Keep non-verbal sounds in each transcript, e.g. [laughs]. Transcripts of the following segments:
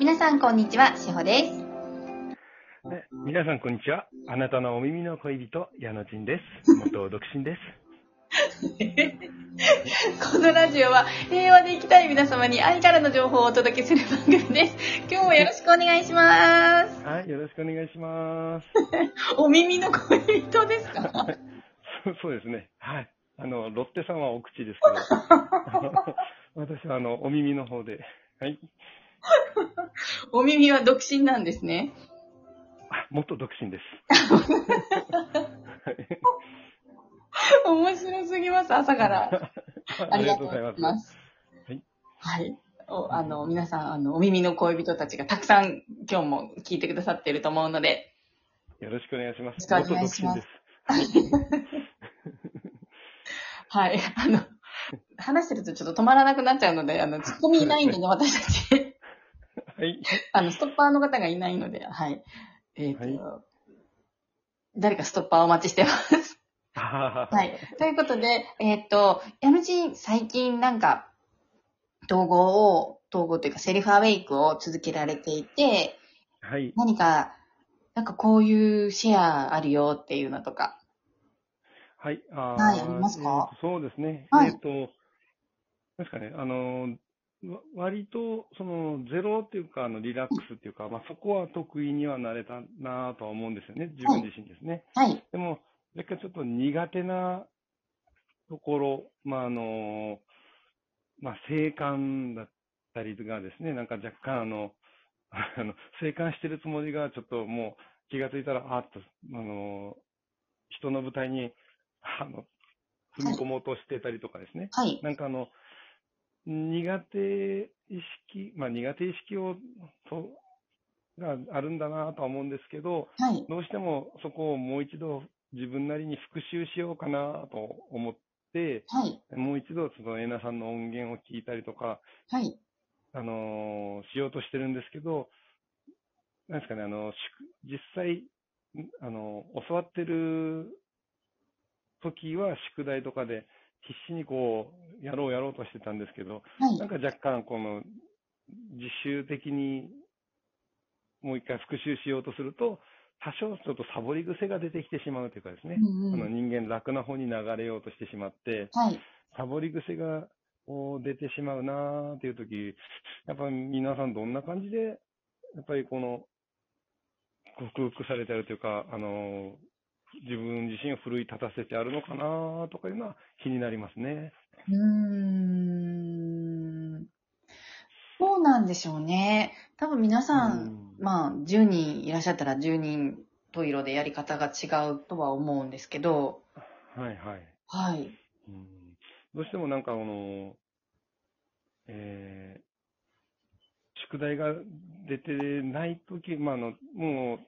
皆さんこんにちは、しほです。ね皆さん、こんにちは。あなたのお耳の恋人、矢野陣です。元独身です。[laughs] このラジオは平和で生きたい皆様に愛からの情報をお届けする番組です。今日もよろしくお願いします。はい、よろしくお願いします。[laughs] お耳の恋人ですか？そうですね。はい。あの、ロッテさんはお口ですけど、[laughs] 私はあの、お耳の方で、はい。[laughs] お耳は独身なんですね。あ元独身です。[laughs] 面白すぎます、朝から。あ [laughs] ありりがとうございます。はい。はい。おあの、皆さん、あの、お耳の恋人たちがたくさん今日も聞いてくださっていると思うので、よろしくお願いします。よろしくお願いします。はい。あの、話してるとちょっと止まらなくなっちゃうので、あの、ツッコミいないんでね、私たち。はい。[laughs] あの、ストッパーの方がいないので、はい。えっ、と、はい誰かストッパーお待ちしてます。は [laughs] はい。ということで、えっ、と、矢野ち最近なんか、統合を、統合というかセルフアウェイクを続けられていて、はい。何か、なんかこういうシェアあるよっていうのとか。はい。あーはいありますか？そうですね。はいえっ、と、ですかね、あの、わ割と、その、ゼロっていうか、あの、リラックスっていうか、まあ、そこは得意にはなれたなとは思うんですよね。自分自身ですね。はい。でも、若干ちょっと苦手なところ、まあ、あの、まあ、静観だったりがですね、なんか若干あの、[laughs] あの、静観してるつもりが、ちょっともう気がついたら、あっと、あの、人の舞台に、あの、踏み込もうとしてたりとかですね。はい。なんかあの、苦手意識、まあ苦手意識を、と、があるんだなとは思うんですけど、はい。どうしてもそこをもう一度自分なりに復習しようかなと思って、はい。もう一度そのエナさんの音源を聞いたりとか、はい。あのーしようとしてるんですけど、なんですかね、あの、宿実際、んあの、教わってる時は宿題とかで必死にこう、やろうやろうとしてたんですけど、はいなん。か若干この、自習的にもう一回復習しようとすると、多少ちょっとサボり癖が出てきてしまうというかですね、うんうんあの人間楽な方に流れようとしてしまって、はい。サボり癖が出てしまうなーっていう時、やっぱり皆さんどんな感じで、やっぱりこの、克服されてるというか、あの、自分自身を奮い立たせてあるのかなとかいうのは気になりますね。うーん。そうなんでしょうね。多分皆さん、うんまあ、10人いらっしゃったら10人と色でやり方が違うとは思うんですけど、はいはい。はい。うんどうしてもなんかあの、えー宿題が出てないとき、まあ、あの、もう、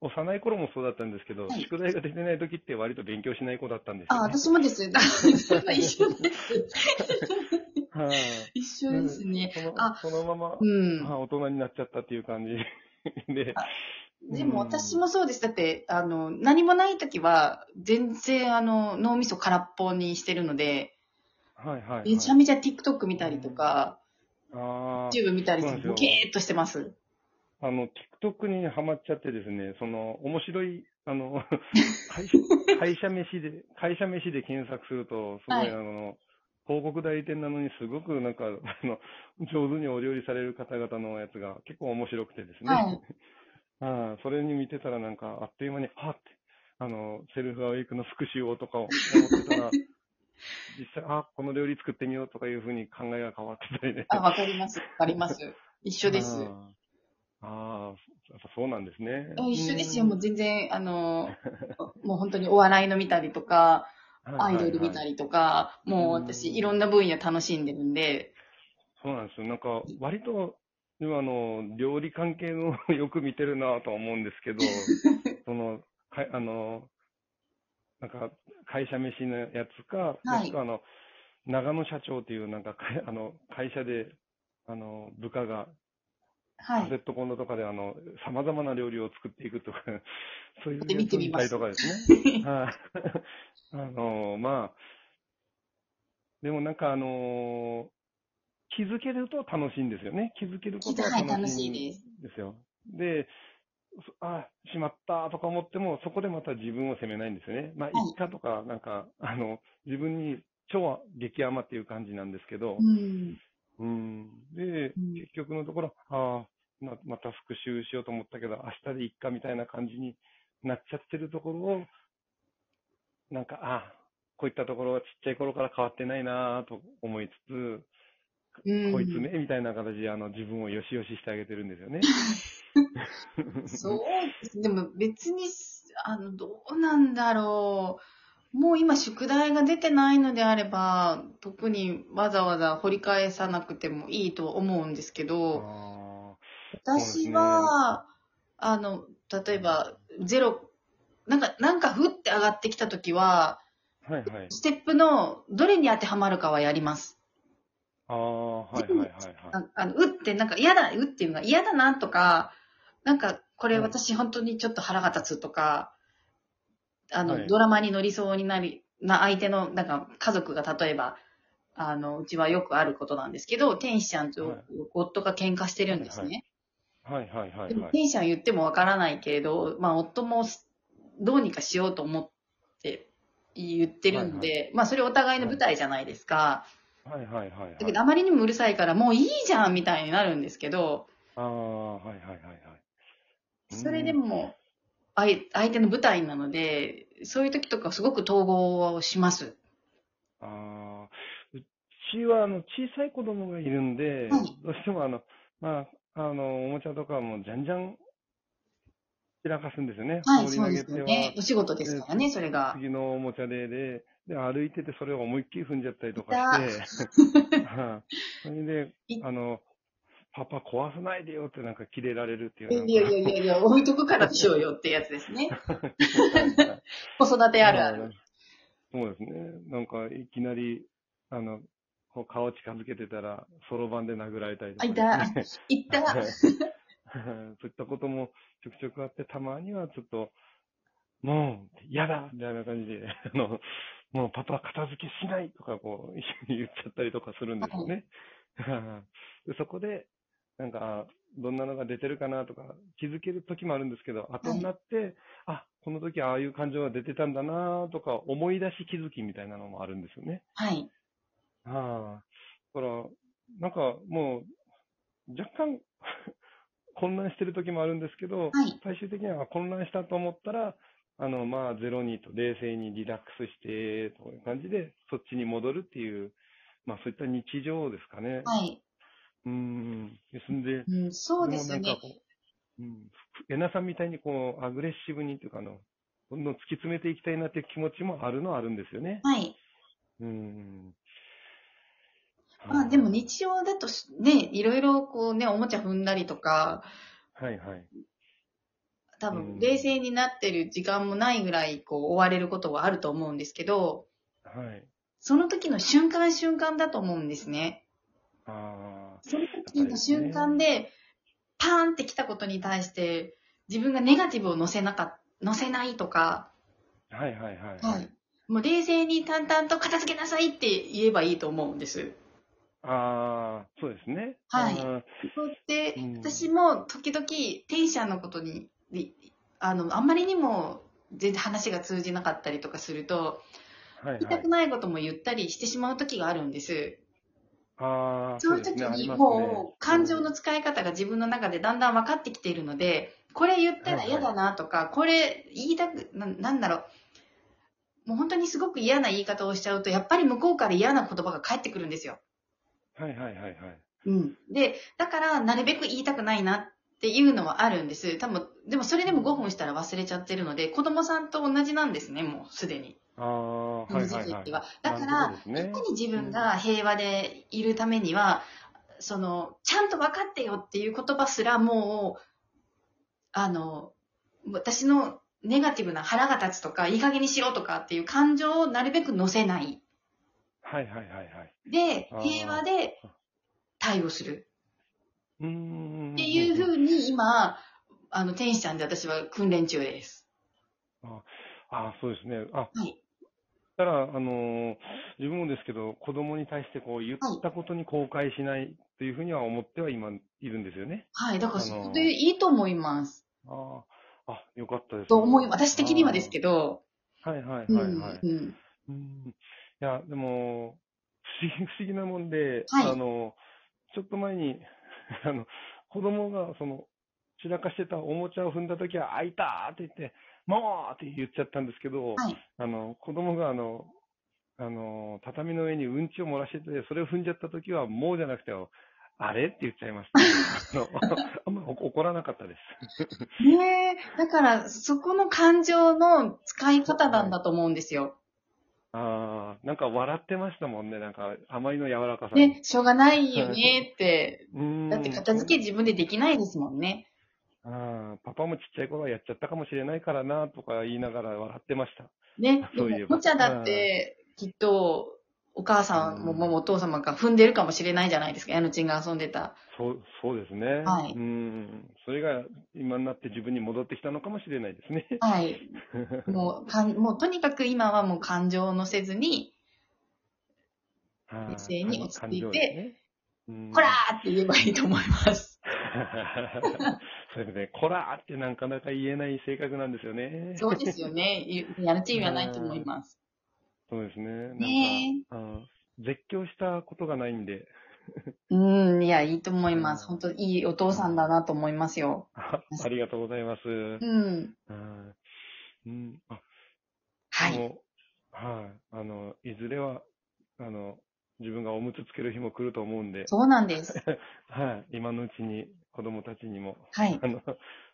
幼い頃もそうだったんですけど、はい宿題が出てないときって割と勉強しない子だったんですね。私も [laughs] です。一緒です。はい、一緒ですね。そのあそのまま、うん。あ大人になっちゃったっていう感じ [laughs] で。でも私もそうです。だって、あの、何もない時は、全然、あの、脳みそ空っぽにしてるので、はいはい、はい。めちゃめちゃ TikTok 見たりとか、あ YouTube 見たりして、そうなんですよボケーっとしてます。あ、あの、TikTok にハマっちゃってですね、その、面白い、あの、[laughs] 会会社飯で、会社飯で検索すると、すごい、はいあの、広告代理店なのにすごくなんか、あの、上手にお料理される方々のやつが結構面白くてですね。はい [laughs] ああそれに見てたらなんか、あっという間に、あって、あの、セルフアウェイクの復習をとか思ってたら、[laughs] 実際、あ、この料理作ってみようとかいうふうに考えが変わってたりね。あ、わかります。わかります。一緒です。ああ、そうなんですね。あ一緒ですよ。もううん全然、あの、[laughs] もう本当にお笑いの見たりとか、アイドル見たり。りとか、もううん私、いろんな分野楽しんでるんで、そうなんですよ。なんか、割と、今あの、料理関係の [laughs] よく見てるなとは思うんですけど、[laughs] その、かあの、なんか、会社飯のやつか、はいもしくはあの、長野社長っていうなんか、かあの、会社で、あの、部下が、はい。カセットコンロとかであの、様々な料理を作っていくとか、[laughs] そういうやつを見たりとかですね。[laughs] はい。[laughs] あの、まあ、でもなんかあの気づけると楽しいんですよね。気づけることははい、楽楽しいんです。よ。で、そあ、しまったとか思っても、そこでまた自分を責めないんですよね。まあ、はいいっかとか、なんか、あの、自分に超激甘っていう感じなんですけどう、ん。うん。で、うん結局のところ、ああ、ままた復習しようと思ったけど、明日でいっかみたいな感じになっちゃってるところを、なんか、ああ、こういったところはちっちゃい頃から変わってないなと思いつつ、うんこいつね、みたいな形であの自分をよしよししてあげてるんですよね。[laughs] そうです。でも別に、あの、どうなんだろう。もう今宿題が出てないのであれば、特にわざわざ掘り返さなくてもいいと思うんですけど、あ私は、あの、例えば、ゼロ、なんか、なんかふって上がってきたときは、あ、はいはい。ステップのどれに当てはまるかはやります。ああ、はいはいはいはい。ああの、うってなんか嫌だ、うっていうのが嫌だなとか、なんかこれはい私本当にちょっと腹が立つとか、あの、はいドラマに乗りそうになり、な相手の、なんか家族が例えば、あの、うちはよくあることなんですけど、天使ちゃんとはい夫が喧嘩してるんですね。はいはいはいでもはい。天使ちゃん言ってもわからないけれど、まあ夫もどうにかしようと思って言ってるんで、まあそれお互いの舞台じゃないですか。はいはいはいはい。だけどあまりにもうるさいからもういいじゃんみたいになるんですけど、ああ、はいはいはいはい。それでも相相手の舞台なので、そういう時とかすごく統合をします。ああ、うちはあの小さい子供がいるんで、はいどうしてもあの、まあ、あの、おもちゃとかもじゃんじゃん散らかすんですよね。はい、そうですよね。お仕事ですからね、それが。次のおもちゃで、で、で、歩いててそれを思いっきり踏んじゃったりとかして、[laughs] はいそれでい、あの、パパ壊さないでよってなんかキレられるっていういやいやいやいや、置いとくからでしょうよってやつですね。は [laughs] い子育てあるある。そうですね。なんか、いきなり、あの、こう顔近づけてたら、そろばんで殴られたりとあ、か、いた、いった。は [laughs] いそういったこともちょくちょくあって、たまにはちょっと、もう、嫌だみたいな感じで、[laughs] あの、もうパパ片付けしないとか、こう、一緒に言っちゃったりとかするんですよね。でそこで、なんか、あどんなのが出てるかなとか気づける時もあるんですけど、後になって、あ、この時ああいう感情が出てたんだなとか思い出し気づきみたいなのもあるんですよね。はい。ああ。だから、なんかもう、若干 [laughs] 混乱してる時もあるんですけど、はい。最終的には混乱したと思ったら、あの、まあ、ゼロにと冷静にリラックスして、という感じで、そっちに戻るっていう、まあ、そういった日常ですかね。はい。うーん。ですんで、うん、そうですよねう、うん。えなさんみたいにこう、アグレッシブにというか、あの、どんどん突き詰めていきたいなっていう気持ちもあるのはあるんですよね。はい。うーん。まあでも日常だとしね、いろいろこうね、おもちゃ踏んだりとか、はいはい。多うん分冷静になってる時間もないぐらいこう追われることはあると思うんですけど、はい。その時の瞬間瞬間だと思うんですね。ああ。その時の瞬間で、パーンって来たことに対して、自分がネガティブを乗せなか、乗せないとか、はいはいはい。はい。もう冷静に淡々と片付けなさいって言えばいいと思うんです。ああ、そうですね。はいそうで、うん私も時々、天使のことに、りあの、あんまりにも全然話が通じなかったりとかすると、はいはい言いたく。ないことも言ったりしてしまう時があるんです。ああ、そういう時にもう感情の使い方が自分の中でだんだん分かってきているので、これ言ったら嫌だなとか、これ言いたくな、なんだろう。もう本当にすごく嫌な言い方をしちゃうと、やっぱり向こうから嫌な言葉が返ってくるんですよ。はいはいはいはい。うん。で、だから、なるべく言いたくないなっていうのはあるんです。多分、でもそれでも5分したら忘れちゃってるので、子供さんと同じなんですね、もうすでに。ああ、はいはい。だかなら、ねいかに自分が平和でいるためには、その、ちゃんと分かってよっていう言葉すらもう、あの、私のネガティブな腹が立つとか、いい加減にしろとかっていう感情をなるべく乗せない。はいはいはいはい。で平和で対応する。うーん。っていうふうに今、あの、天使ちゃんで私は訓練中です。ああ、そうですね。あ、はい。たら、あのー自分もですけど、子供に対してこう言ったことに後悔しないというふうには思っては今いるんですよね。はい。だから、あのーそれでいいと思います。ああ、あ、よかったです。と思い、私的にはですけど。ど。はいはいうん。はいはい。うん。うんいや、でも、不思議、不思議なもんで、はいあの、ちょっと前に、[laughs] あの、子供が、その、散らかしてたおもちゃを踏んだときは、あいたーって言って、もうって言っちゃったんですけど、はい。あの、子供が、あの、あの、畳の上にうんちを漏らしてて、それを踏んじゃったときは、もうじゃなくて、あれ？って言っちゃいました。[laughs] あんま怒らなかったです。ねえ。だから、そこの感情の使い方なんだと思うんですよ。ああ、なんか笑ってましたもんね。なんか、あまりの柔らかさに。ね、しょうがないよねって。うんだって片付け自分でできないですもんね。ああ、パパもちっちゃい頃はやっちゃったかもしれないからな、とか言いながら笑ってました。ね。そういえばおもちゃだって、きっと、お母さんも、もうお父様が踏んでるかもしれないじゃないですか。ヤヌチンが遊んでた。そう、そうですね。はいうん。それが今になって自分に戻ってきたのかもしれないですね。はい。[laughs] もう、かんもうとにかく今はもう感情を乗せずに、はい冷静に落ち着いてねうんこらーって言えばいいと思います。[laughs] それでね、こらーってなかなか言えない性格なんですよね。そうですよね。ヤヌチンはないと思います。そうですね。なんか、ねあの絶叫したことがないんで、[laughs] うん、いや、いいと思います。うん本当いいお父さんだなと思いますよ。あありがとうございます。うん。うんうん、あはい。はい。あの、いずれは、あの、自分がおむつつける日も来ると思うんで、そうなんです。[laughs] はい。今のうちに子供たちにも、はい。あの、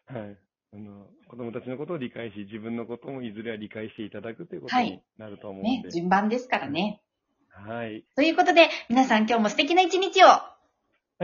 はい。あの、子供たちのことを理解し、自分のこともいずれは理解していただくということはいになると思うんねで、、順番ですからね。はい。ということで、皆さん今日も素敵な一日を